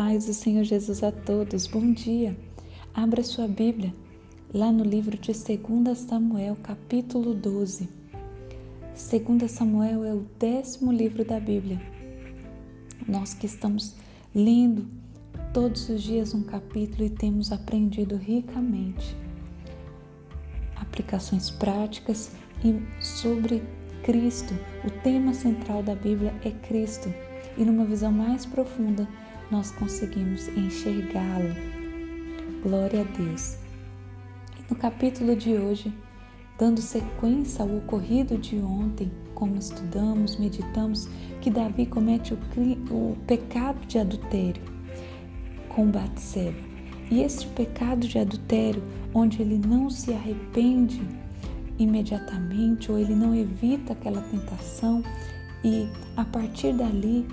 paz do Senhor Jesus a todos. Bom dia. Abra sua Bíblia lá no livro de 2 Samuel, capítulo 12. 2 Samuel é o décimo livro da Bíblia. Nós que estamos lendo todos os dias um capítulo e temos aprendido ricamente aplicações práticas e sobre Cristo. O tema central da Bíblia é Cristo e numa visão mais profunda nós conseguimos enxergá-lo. Glória a Deus. E no capítulo de hoje, dando sequência ao ocorrido de ontem, como estudamos, meditamos, que Davi comete o, o pecado de adultério com Batseba. E este pecado de adultério, onde ele não se arrepende imediatamente ou ele não evita aquela tentação e a partir dali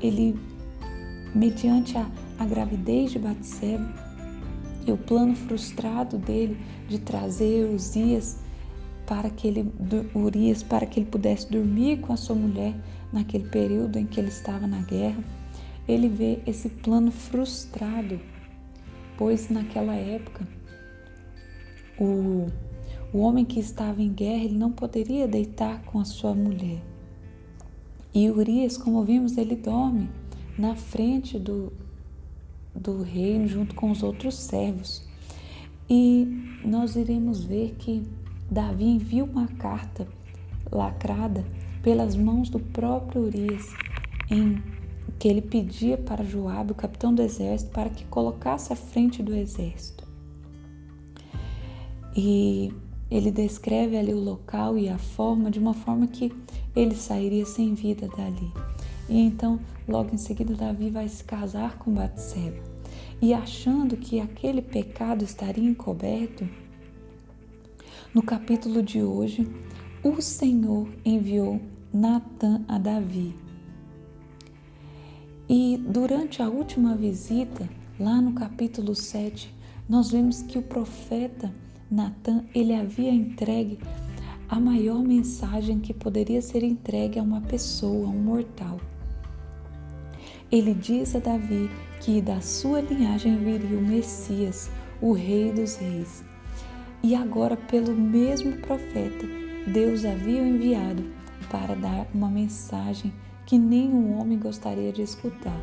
ele mediante a, a gravidez de Batseba e o plano frustrado dele de trazer Uzias para que ele Urias para que ele pudesse dormir com a sua mulher naquele período em que ele estava na guerra, ele vê esse plano frustrado, pois naquela época o, o homem que estava em guerra ele não poderia deitar com a sua mulher. E Urias, como vimos, ele dorme na frente do, do reino junto com os outros servos. E nós iremos ver que Davi envia uma carta lacrada pelas mãos do próprio Urias, em que ele pedia para Joabe, o capitão do exército, para que colocasse à frente do exército. E ele descreve ali o local e a forma de uma forma que ele sairia sem vida dali. E então, logo em seguida, Davi vai se casar com Batseba. E achando que aquele pecado estaria encoberto, no capítulo de hoje, o Senhor enviou Natã a Davi. E durante a última visita, lá no capítulo 7, nós vemos que o profeta Natã, ele havia entregue a maior mensagem que poderia ser entregue a uma pessoa, a um mortal. Ele diz a Davi que da sua linhagem viria o Messias, o Rei dos Reis. E agora, pelo mesmo profeta, Deus havia enviado para dar uma mensagem que nenhum homem gostaria de escutar.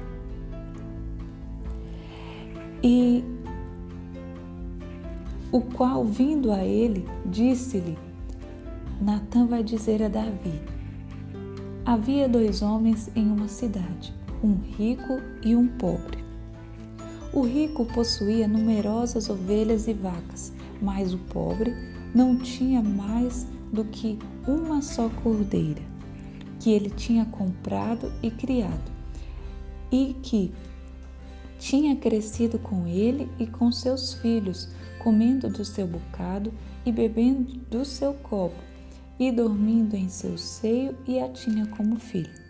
E o qual, vindo a ele, disse-lhe: Natã vai dizer a Davi: Havia dois homens em uma cidade um rico e um pobre. O rico possuía numerosas ovelhas e vacas, mas o pobre não tinha mais do que uma só cordeira, que ele tinha comprado e criado, e que tinha crescido com ele e com seus filhos, comendo do seu bocado e bebendo do seu copo, e dormindo em seu seio, e a tinha como filho.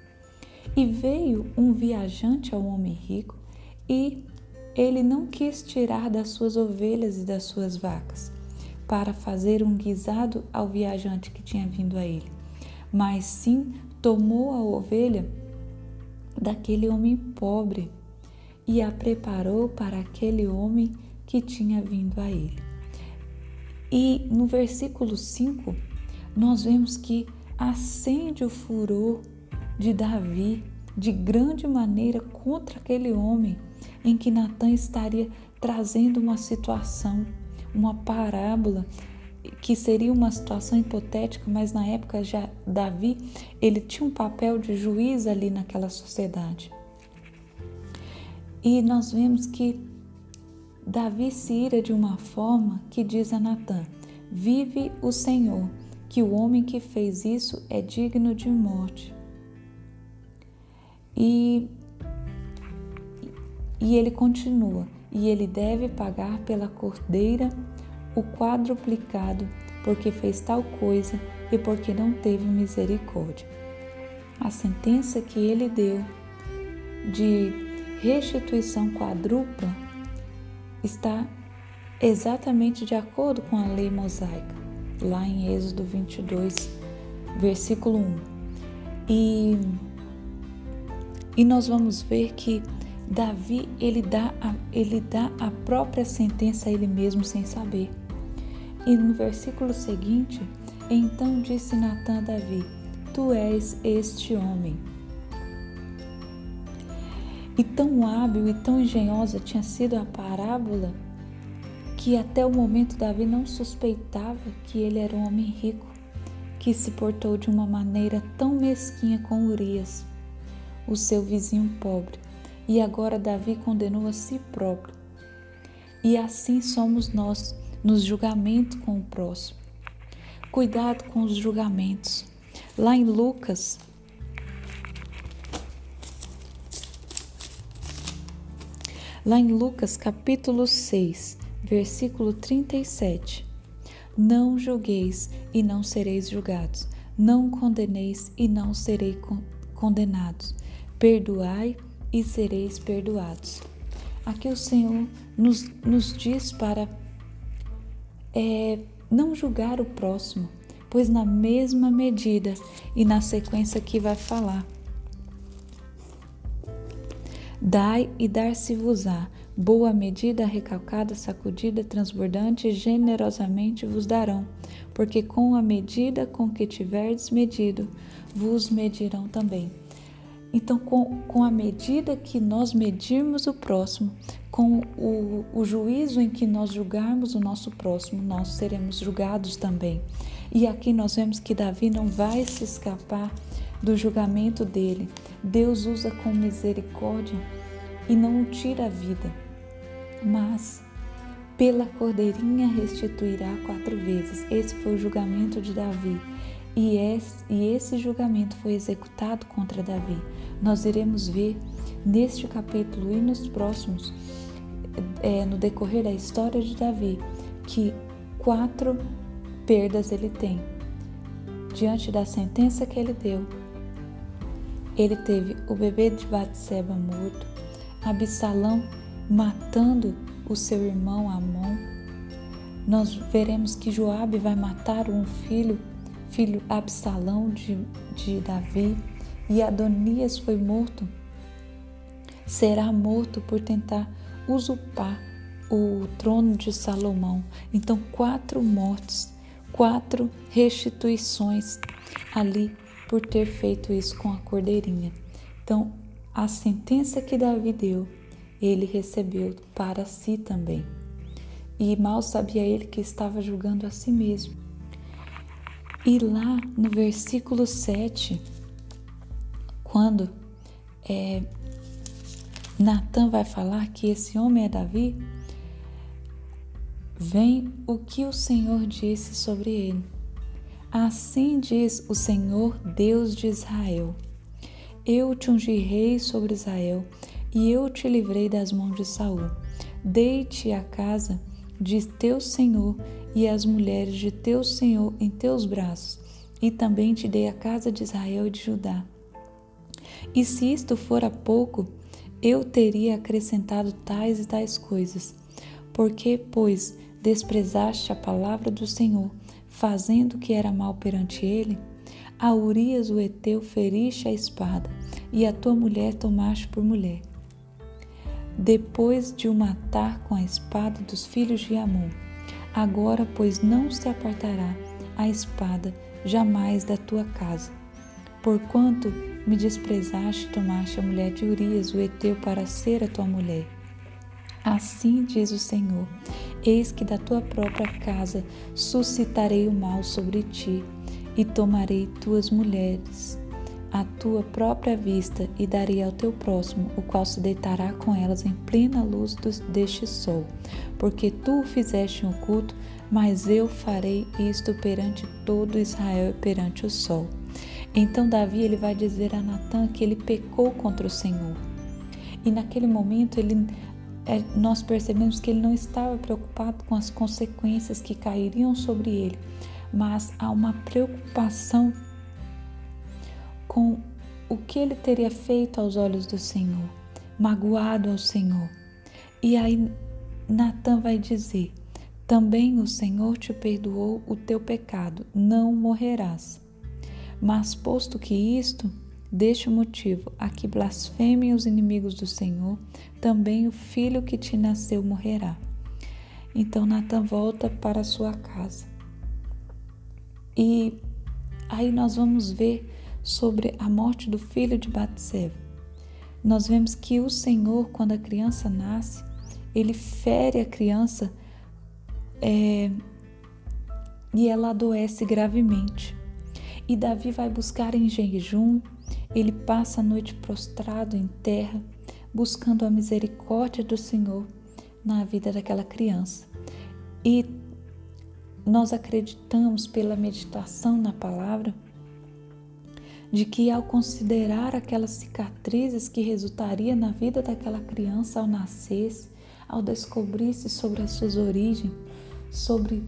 E veio um viajante ao homem rico e ele não quis tirar das suas ovelhas e das suas vacas para fazer um guisado ao viajante que tinha vindo a ele, mas sim tomou a ovelha daquele homem pobre e a preparou para aquele homem que tinha vindo a ele. E no versículo 5, nós vemos que acende o furor de Davi de grande maneira contra aquele homem em que Natan estaria trazendo uma situação, uma parábola que seria uma situação hipotética, mas na época já Davi, ele tinha um papel de juiz ali naquela sociedade. E nós vemos que Davi se ira de uma forma que diz a Natã: Vive o Senhor, que o homem que fez isso é digno de morte. E, e ele continua: e ele deve pagar pela cordeira o quadruplicado, porque fez tal coisa e porque não teve misericórdia. A sentença que ele deu de restituição quadrupla está exatamente de acordo com a lei mosaica, lá em Êxodo 22, versículo 1. E e nós vamos ver que Davi, ele dá, a, ele dá a própria sentença a ele mesmo sem saber. E no versículo seguinte, então disse Natan a Davi: Tu és este homem. E tão hábil e tão engenhosa tinha sido a parábola que até o momento Davi não suspeitava que ele era um homem rico, que se portou de uma maneira tão mesquinha com Urias, o seu vizinho pobre. E agora Davi condenou a si próprio. E assim somos nós nos julgamentos com o próximo. Cuidado com os julgamentos. Lá em Lucas, lá em Lucas capítulo 6, versículo 37. Não julgueis e não sereis julgados. Não condeneis e não sereis condenados. Perdoai e sereis perdoados. Aqui o Senhor nos, nos diz para é, não julgar o próximo, pois na mesma medida e na sequência que vai falar. Dai e dar-se-vos-á, boa medida, recalcada, sacudida, transbordante, generosamente vos darão, porque com a medida com que tiverdes medido, vos medirão também. Então, com, com a medida que nós medirmos o próximo, com o, o juízo em que nós julgarmos o nosso próximo, nós seremos julgados também. E aqui nós vemos que Davi não vai se escapar do julgamento dele. Deus usa com misericórdia e não o tira a vida, mas pela cordeirinha restituirá quatro vezes. Esse foi o julgamento de Davi. E esse, e esse julgamento foi executado contra Davi. Nós iremos ver neste capítulo e nos próximos, é, no decorrer da história de Davi, que quatro perdas ele tem. Diante da sentença que ele deu, ele teve o bebê de Batseba morto, Absalão matando o seu irmão Amon. Nós veremos que Joabe vai matar um filho, filho Absalão de, de Davi, e Adonias foi morto. Será morto por tentar usurpar o trono de Salomão. Então, quatro mortes quatro restituições ali por ter feito isso com a cordeirinha. Então, a sentença que Davi deu, ele recebeu para si também. E mal sabia ele que estava julgando a si mesmo. E lá no versículo 7, quando é, Natan vai falar que esse homem é Davi, vem o que o Senhor disse sobre ele. Assim diz o Senhor Deus de Israel: Eu te ungi rei sobre Israel, e eu te livrei das mãos de Saul. Dei-te a casa de teu Senhor e as mulheres de teu Senhor em teus braços, e também te dei a casa de Israel e de Judá. E se isto fora pouco, eu teria acrescentado tais e tais coisas. Porque, pois, desprezaste a palavra do Senhor, fazendo o que era mal perante ele? A Urias o Eteu feriste a espada, e a tua mulher tomaste por mulher. Depois de o matar com a espada dos filhos de Amon, agora, pois, não se apartará a espada jamais da tua casa. Porquanto me desprezaste, tomaste a mulher de Urias, o Eteu, para ser a tua mulher. Assim diz o Senhor: Eis que da tua própria casa suscitarei o mal sobre ti, e tomarei tuas mulheres à tua própria vista, e darei ao teu próximo, o qual se deitará com elas em plena luz deste sol. Porque tu fizeste em oculto, mas eu farei isto perante todo Israel e perante o sol. Então Davi ele vai dizer a Natã que ele pecou contra o Senhor. E naquele momento ele é, nós percebemos que ele não estava preocupado com as consequências que cairiam sobre ele, mas há uma preocupação com o que ele teria feito aos olhos do Senhor, magoado ao Senhor. E aí Natan vai dizer: Também o Senhor te perdoou o teu pecado, não morrerás. Mas posto que isto, Deste motivo, a que blasfemem os inimigos do Senhor, também o filho que te nasceu morrerá. Então Natan volta para sua casa. E aí nós vamos ver sobre a morte do filho de Batseba. Nós vemos que o Senhor, quando a criança nasce, ele fere a criança é, e ela adoece gravemente. E Davi vai buscar em jejum, ele passa a noite prostrado em terra, buscando a misericórdia do Senhor na vida daquela criança. E nós acreditamos pela meditação na palavra de que ao considerar aquelas cicatrizes que resultaria na vida daquela criança ao nascer, ao descobrir-se sobre as suas origens, sobre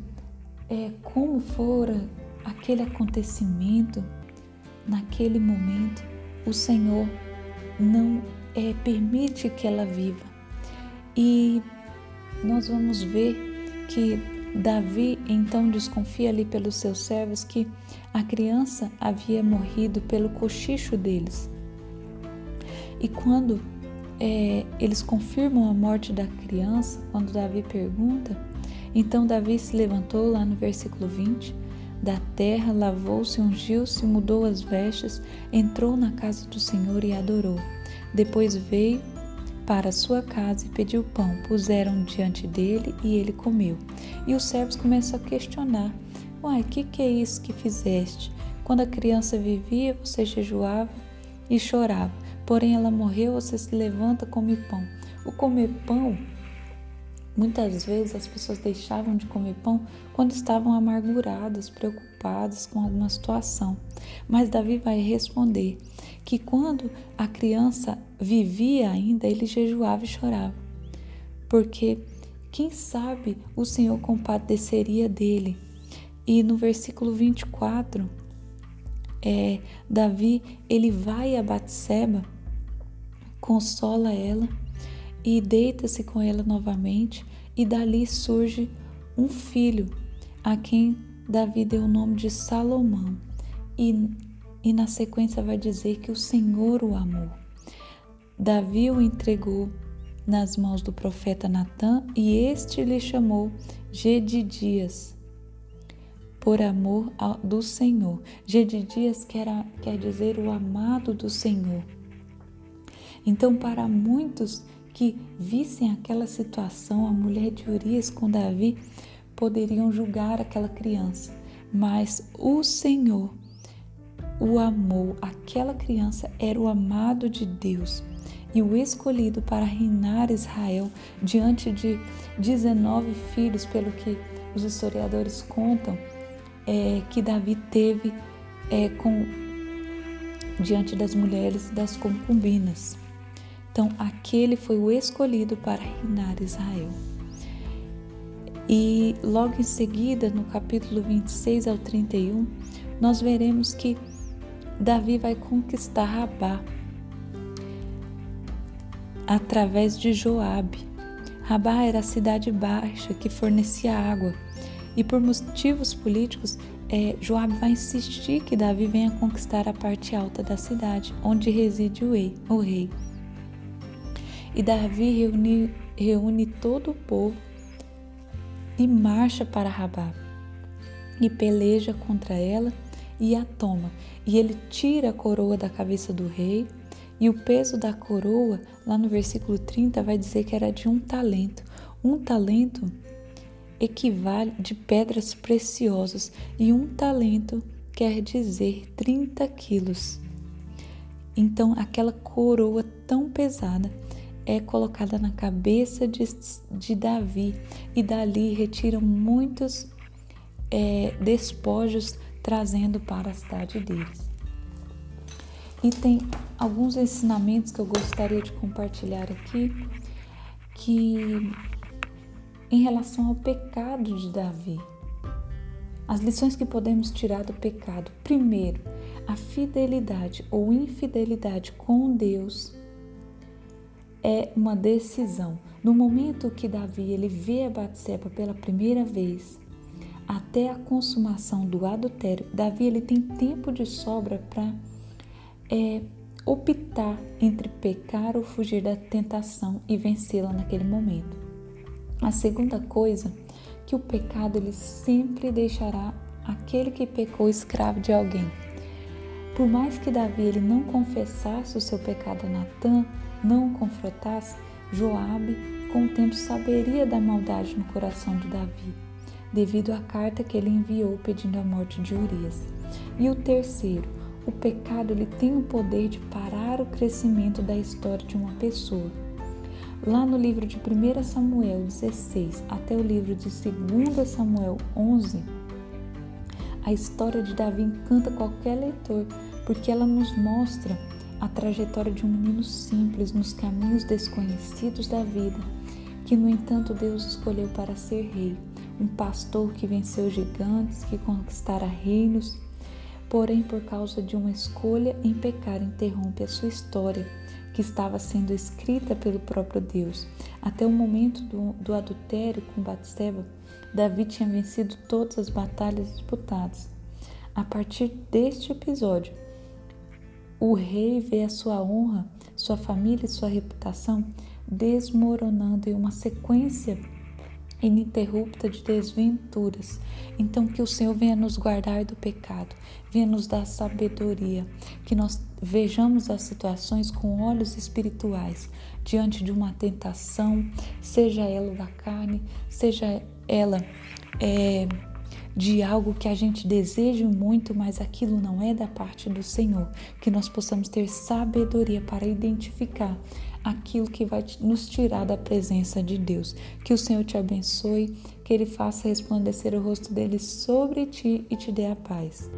é, como fora aquele acontecimento, naquele momento, o Senhor não é, permite que ela viva. E nós vamos ver que Davi então desconfia ali pelos seus servos que a criança havia morrido pelo cochicho deles. E quando é, eles confirmam a morte da criança, quando Davi pergunta, então Davi se levantou lá no versículo 20 da terra, lavou-se, ungiu-se, mudou as vestes, entrou na casa do Senhor e adorou. Depois veio para sua casa e pediu pão. Puseram diante dele e ele comeu. E os servos começam a questionar: Uai, o que, que é isso que fizeste? Quando a criança vivia, você jejuava e chorava. Porém, ela morreu, você se levanta, come pão. O comer pão Muitas vezes as pessoas deixavam de comer pão quando estavam amarguradas, preocupadas com alguma situação. Mas Davi vai responder que quando a criança vivia ainda, ele jejuava e chorava. Porque quem sabe o Senhor compadeceria dele. E no versículo 24, é, Davi ele vai a Batseba, consola ela e deita-se com ela novamente, e dali surge um filho, a quem Davi deu o nome de Salomão. E, e na sequência vai dizer que o Senhor o amou. Davi o entregou nas mãos do profeta Natã e este lhe chamou Gedidias, por amor do Senhor. Gedidias quer, quer dizer o amado do Senhor. Então, para muitos, que vissem aquela situação, a mulher de Urias com Davi, poderiam julgar aquela criança, mas o Senhor o amou. Aquela criança era o amado de Deus e o escolhido para reinar Israel diante de 19 filhos, pelo que os historiadores contam é, que Davi teve é, com diante das mulheres das concubinas. Então, aquele foi o escolhido para reinar Israel. E logo em seguida, no capítulo 26 ao 31, nós veremos que Davi vai conquistar Rabá através de Joabe. Rabá era a cidade baixa que fornecia água e por motivos políticos é, Joabe vai insistir que Davi venha conquistar a parte alta da cidade, onde reside o rei. O rei. E Davi reúne, reúne todo o povo e marcha para Rabá e peleja contra ela e a toma. E ele tira a coroa da cabeça do rei e o peso da coroa, lá no versículo 30, vai dizer que era de um talento. Um talento equivale de pedras preciosas e um talento quer dizer 30 quilos. Então, aquela coroa tão pesada é colocada na cabeça de, de Davi e dali retiram muitos é, despojos trazendo para a cidade deles. E tem alguns ensinamentos que eu gostaria de compartilhar aqui que em relação ao pecado de Davi. As lições que podemos tirar do pecado. Primeiro, a fidelidade ou infidelidade com Deus é uma decisão. No momento que Davi ele vê a Batseba pela primeira vez, até a consumação do adultério, Davi ele tem tempo de sobra para é optar entre pecar ou fugir da tentação e vencê-la naquele momento. A segunda coisa, que o pecado ele sempre deixará aquele que pecou escravo de alguém. Por mais que Davi ele não confessasse o seu pecado a Natã, não o confrontasse, Joabe com o tempo saberia da maldade no coração de Davi, devido à carta que ele enviou pedindo a morte de Urias. E o terceiro, o pecado ele tem o poder de parar o crescimento da história de uma pessoa. Lá no livro de 1 Samuel 16 até o livro de 2 Samuel 11, a história de Davi encanta qualquer leitor, porque ela nos mostra a trajetória de um menino simples nos caminhos desconhecidos da vida, que no entanto Deus escolheu para ser rei, um pastor que venceu gigantes, que conquistara reinos, porém por causa de uma escolha em pecar interrompe a sua história, que estava sendo escrita pelo próprio Deus. Até o momento do, do adultério com Batseba, Davi tinha vencido todas as batalhas disputadas. A partir deste episódio, o rei vê a sua honra, sua família e sua reputação desmoronando em uma sequência ininterrupta de desventuras. Então, que o Senhor venha nos guardar do pecado, venha nos dar sabedoria, que nós vejamos as situações com olhos espirituais diante de uma tentação, seja ela da carne, seja ela é, de algo que a gente deseja muito, mas aquilo não é da parte do Senhor. Que nós possamos ter sabedoria para identificar aquilo que vai nos tirar da presença de Deus. Que o Senhor te abençoe, que Ele faça resplandecer o rosto dele sobre ti e te dê a paz.